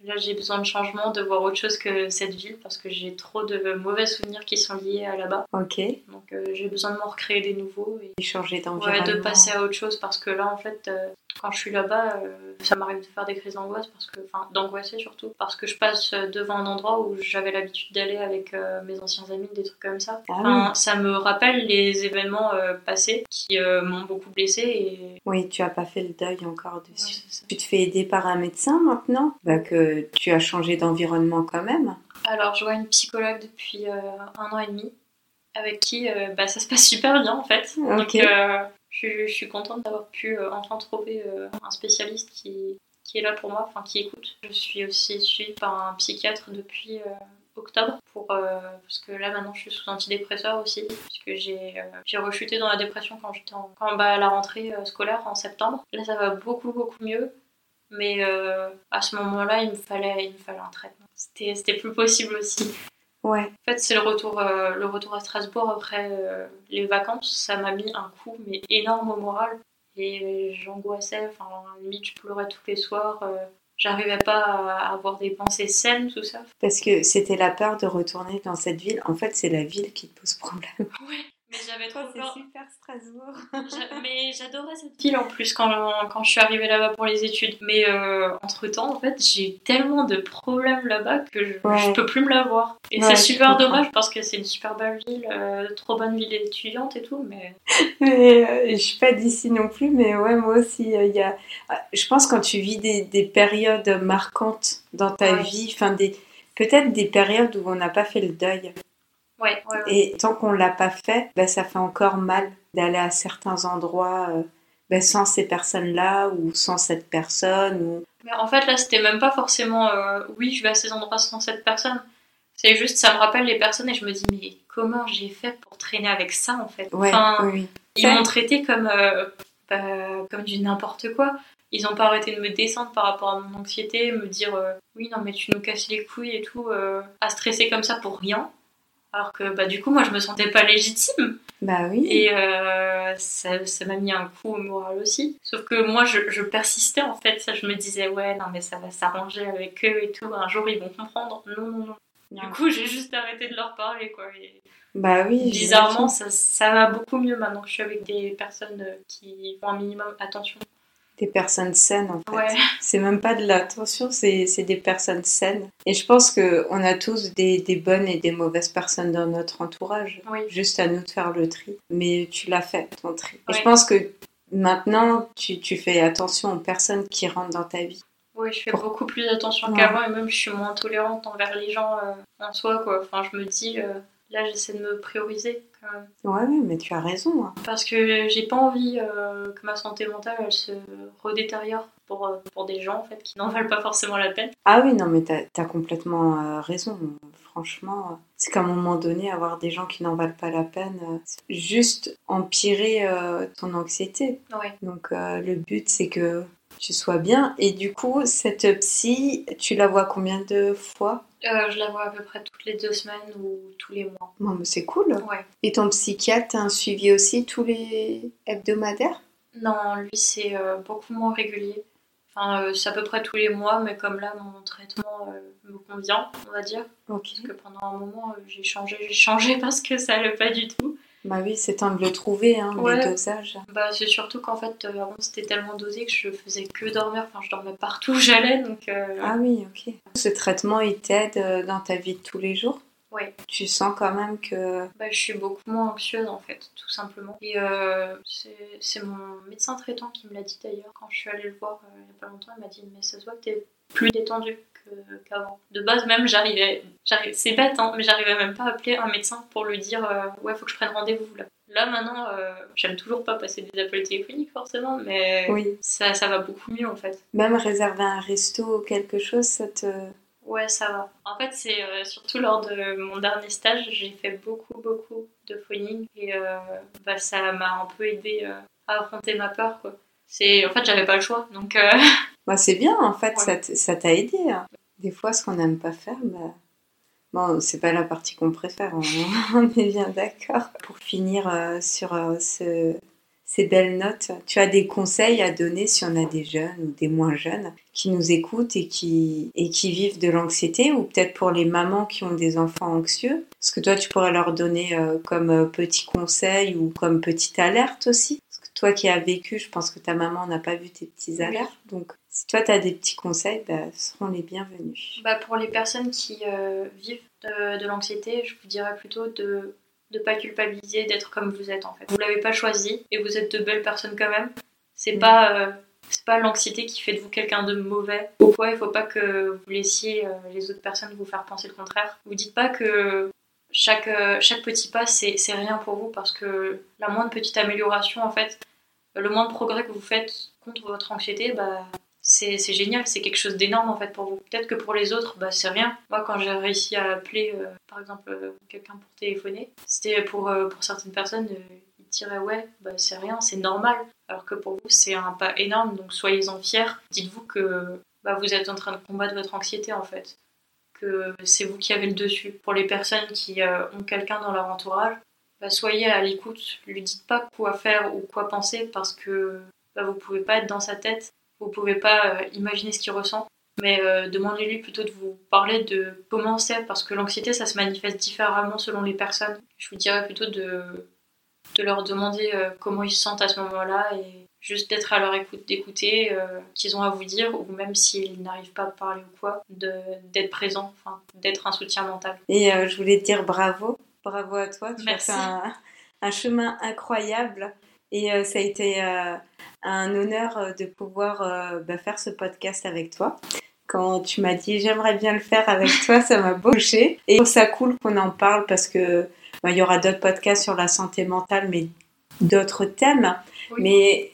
Là, j'ai besoin de changement, de voir autre chose que cette ville parce que j'ai trop de mauvais souvenirs qui sont liés à là-bas. Ok. Donc, euh, j'ai besoin de m'en recréer des nouveaux et changer d'environnement. Ouais, de passer à autre chose parce que là, en fait, euh, quand je suis là-bas, euh, ça m'arrive de faire des crises d'angoisse parce que, enfin, d'angoisser surtout parce que je passe devant un endroit où j'avais l'habitude d'aller avec mes anciens amis, des trucs comme ça. Ah Ça me rappelle les événements passés qui m'ont beaucoup blessée et. Oui, tu as pas fait le deuil encore dessus. tu te fais aider par un médecin maintenant, bah, que tu as changé d'environnement quand même. Alors, je vois une psychologue depuis euh, un an et demi. avec qui bah, ça se passe super bien en fait. Donc je, je, suis contente d'avoir pu enfin trouver un spécialiste qui, qui est là pour moi, enfin qui écoute. Je suis aussi suivie par un psychiatre depuis octobre pour euh, parce que là maintenant je suis sous antidépresseur aussi puisque j'ai euh, j'ai rechuté dans la dépression quand j'étais en quand, bah, à la rentrée euh, scolaire en septembre. Là ça va beaucoup beaucoup mieux mais à ce moment-là il me fallait il me fallait un traitement. C'était c'était plus possible aussi. Ouais. En fait, c'est le retour, le retour à Strasbourg après les vacances. Ça m'a mis un coup, mais énorme au moral. Et j'angoissais, enfin, limite, je pleurais tous les soirs j'arrivais pas à avoir des pensées saines, tout ça. Parce que c'était la peur de retourner dans cette ville. En fait, c'est la ville qui te pose problème. Ouais. Mais j'avais trop peur. C'est super Strasbourg. mais j'adorais cette ville en plus quand, quand je suis arrivée là-bas pour les études. Mais euh, entre temps, en fait, j'ai tellement de problèmes là-bas que je, je peux plus me la voir. Et c'est super dommage parce que c'est une super belle ville, euh, trop bonne ville étudiante et tout. Mais, mais euh, je suis pas d'ici non plus, mais ouais, moi aussi, il y a. Je pense quand tu vis des, des périodes marquantes dans ta vie, enfin des peut-être des périodes où on n'a pas fait le deuil. Et tant qu'on l'a pas fait, ben, ça fait encore mal d'aller à certains endroits euh, ben, sans ces personnes-là ou sans cette personne. Ou... Mais en fait, là, c'était même pas forcément euh, oui, je vais à ces endroits sans cette personne. C'est juste, ça me rappelle les personnes et je me dis, mais comment j'ai fait pour traîner avec ça en fait? Enfin, Ils m'ont traité comme, euh, bah, comme du n'importe quoi. Ils n'ont pas arrêté de me descendre par rapport à mon anxiété, me dire oui, non, mais tu nous casses les couilles et tout, à stresser comme ça pour rien. Alors que bah, du coup, moi, je me sentais pas légitime. Bah oui. Et euh, ça, m'a mis un coup au moral aussi. Sauf que moi, je, persistais en fait. Ça, je me disais, ouais, non, mais ça va s'arranger avec eux et tout. Un jour, ils vont comprendre. Non, non, non. Du coup, j'ai juste arrêté de leur parler, quoi. bah oui. Bizarrement, ça, ça va beaucoup mieux maintenant que je suis avec des personnes qui font un minimum attention des personnes saines en fait. C'est même pas de l'attention, c'est des personnes saines. Et je pense qu'on a tous des, des, bonnes et des mauvaises personnes dans notre entourage. Juste à nous de faire le tri. Mais tu l'as fait, ton tri. Et je pense que maintenant, tu, tu, fais attention aux personnes qui rentrent dans ta vie. Oui, je fais beaucoup plus attention qu'avant et même je suis moins tolérante envers les gens euh, en soi. Quoi. Enfin, je me dis, euh, là j'essaie de me prioriser Ouais, mais tu as raison. Hein. Parce que j'ai pas envie euh, que ma santé mentale elle se redétériore pour, euh, pour des gens en fait qui n'en valent pas forcément la peine. Ah oui, non, mais tu as, complètement euh, raison. Franchement, c'est qu'à un moment donné, avoir des gens qui n'en valent pas la peine, juste empirer ton anxiété. Ouais. Donc le but c'est que tu sois bien. Et du coup, cette psy, tu la vois combien de fois? Euh, Je la vois à peu près toutes les deux semaines ou tous les mois. Mais c'est cool. Ouais. Et ton psychiatre, a un suivi aussi tous les hebdomadaires? Non, lui, c'est euh, beaucoup moins régulier. Enfin, euh, c'est à peu près tous les mois, mais comme là, mon traitement me convient, on va dire. Parce que pendant un moment, j'ai changé, j'ai changé parce que ça allait pas du tout. Bah oui, c'est temps de le trouver, hein, les dosages. Bah c'est surtout qu'en fait, euh, avant c'était tellement dosé que je faisais que dormir, enfin je dormais partout où j'allais, donc... Euh, ah oui, ok. Ce traitement, il t'aide euh, dans ta vie de tous les jours? Oui. Tu sens quand même que... Bah je suis beaucoup moins anxieuse en fait, tout simplement. Et c'est mon médecin traitant qui me l'a dit d'ailleurs, quand je suis allée le voir il y a pas longtemps, il m'a dit mais ça se voit que t'es plus détendu qu'avant. De base même, j'arrivais, c'est bête, hein, mais j'arrivais même pas à appeler un médecin pour lui dire euh, ouais, faut que je prenne rendez-vous là. Là maintenant, euh, j'aime toujours pas passer des appels téléphoniques forcément, mais oui. ça, ça va beaucoup mieux en fait. Même réserver un resto ou quelque chose, ça te... Ouais, ça va. En fait, c'est euh, surtout lors de mon dernier stage, j'ai fait beaucoup, beaucoup de phoning et bah, ça m'a un peu aidé à affronter ma peur, quoi. C'est... En fait, j'avais pas le choix, donc... Bah, c'est bien, en fait, ça t'a aidé. Hein. Des fois, ce qu'on n'aime pas faire, bah... bon, c'est pas la partie qu'on préfère, on, est bien d'accord. Pour finir euh, sur euh, ces belles notes, tu as des conseils à donner si on a des jeunes ou des moins jeunes qui nous écoutent et qui, et qui vivent de l'anxiété, ou peut-être pour les mamans qui ont des enfants anxieux? Ce que toi, tu pourrais leur donner euh, comme petit conseil ou comme petite alerte aussi? Toi qui as vécu, je pense que ta maman n'a pas vu tes petits alertes, donc si toi, tu as des petits conseils, bah, seront les bienvenus. Bah, pour les personnes qui euh, vivent de, l'anxiété, je vous dirais plutôt de ne pas culpabiliser d'être comme vous êtes en fait. Vous l'avez pas choisi et vous êtes de belles personnes quand même. C'est mm. pas euh, c'est pas l'anxiété qui fait de vous quelqu'un de mauvais. Pourquoi il faut pas que vous laissiez euh, les autres personnes vous faire penser le contraire. Vous dites pas que chaque, chaque petit pas, c'est rien pour vous parce que la moindre petite amélioration, en fait, le moindre progrès que vous faites contre votre anxiété, bah, c'est génial, c'est quelque chose d'énorme en fait pour vous. Peut-être que pour les autres, bah, c'est rien. Moi, quand j'ai réussi à appeler, euh, par exemple, euh, quelqu'un pour téléphoner, c'était pour, pour certaines personnes, ils diraient ouais, bah, c'est rien, c'est normal. Alors que pour vous, c'est un pas énorme, donc soyez-en fiers. Dites-vous que bah, vous êtes en train de combattre votre anxiété en fait que c'est vous qui avez le dessus. Pour les personnes qui euh, ont quelqu'un dans leur entourage, bah, soyez à l'écoute, lui dites pas quoi faire ou quoi penser parce que bah, vous pouvez pas être dans sa tête, vous pouvez pas euh, imaginer ce qu'il ressent. Mais euh, demandez-lui plutôt de vous parler de comment c'est, parce que l'anxiété, ça se manifeste différemment selon les personnes. Je vous dirais plutôt de, de leur demander comment ils se sentent à ce moment-là et juste d'être à leur écoute, d'écouter euh, qu'ils ont à vous dire, ou même s'ils n'arrivent pas à parler ou quoi, d'être présent, d'être un soutien mental. Et euh, je voulais te dire bravo, bravo à toi, tu Merci. as fait un, chemin incroyable et euh, ça a été un honneur de pouvoir bah, faire ce podcast avec toi. Quand tu m'as dit j'aimerais bien le faire avec toi, ça m'a touché. Et je trouve ça cool qu'on en parle parce que bah, il y aura d'autres podcasts sur la santé mentale, mais d'autres thèmes. Mais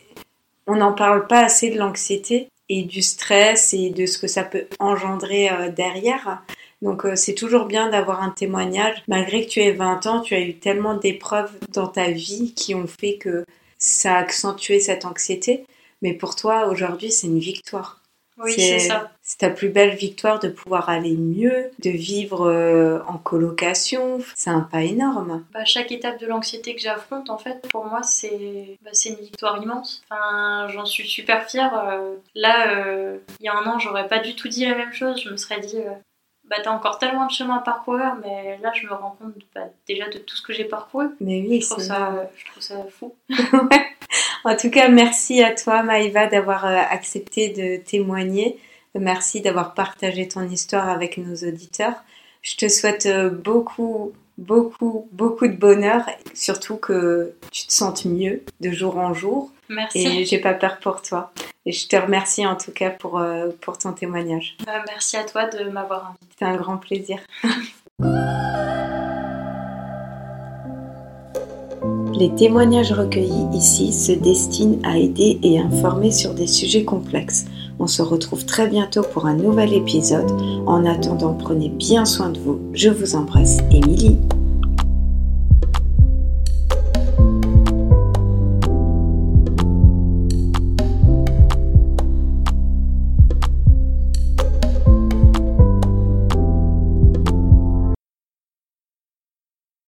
on n'en parle pas assez de l'anxiété et du stress et de ce que ça peut engendrer euh, derrière. Donc euh, c'est toujours bien d'avoir un témoignage. Malgré que tu aies 20 ans, tu as eu tellement d'épreuves dans ta vie qui ont fait que ça a accentué cette anxiété. Mais pour toi, aujourd'hui, c'est une victoire. Oui, c'est ça. C'est ta plus belle victoire de pouvoir aller mieux, de vivre euh, en colocation. C'est un pas énorme. Bah, chaque étape de l'anxiété que j'affronte, en fait, pour moi, c'est bah, une victoire immense. Enfin, J'en suis super fière. Euh, là, euh, il y a un an, j'aurais pas du tout dit la même chose. Je me serais dit, bah, t'as encore tellement de chemin à parcourir, mais là, je me rends compte bah, déjà de tout ce que j'ai parcouru. Mais oui, je trouve, ça, je trouve ça fou. En tout cas, merci à toi, Maïva, d'avoir euh, accepté de témoigner. Merci d'avoir partagé ton histoire avec nos auditeurs. Je te souhaite euh, beaucoup, beaucoup, beaucoup de bonheur, surtout que tu te sentes mieux de jour en jour. Merci. Et j'ai pas peur pour toi. Et je te remercie en tout cas pour, euh, pour ton témoignage. merci à toi de m'avoir invité. C'était un grand plaisir. Les témoignages recueillis ici se destinent à aider et informer sur des sujets complexes. On se retrouve très bientôt pour un nouvel épisode. En attendant, prenez bien soin de vous. Je vous embrasse, Émilie.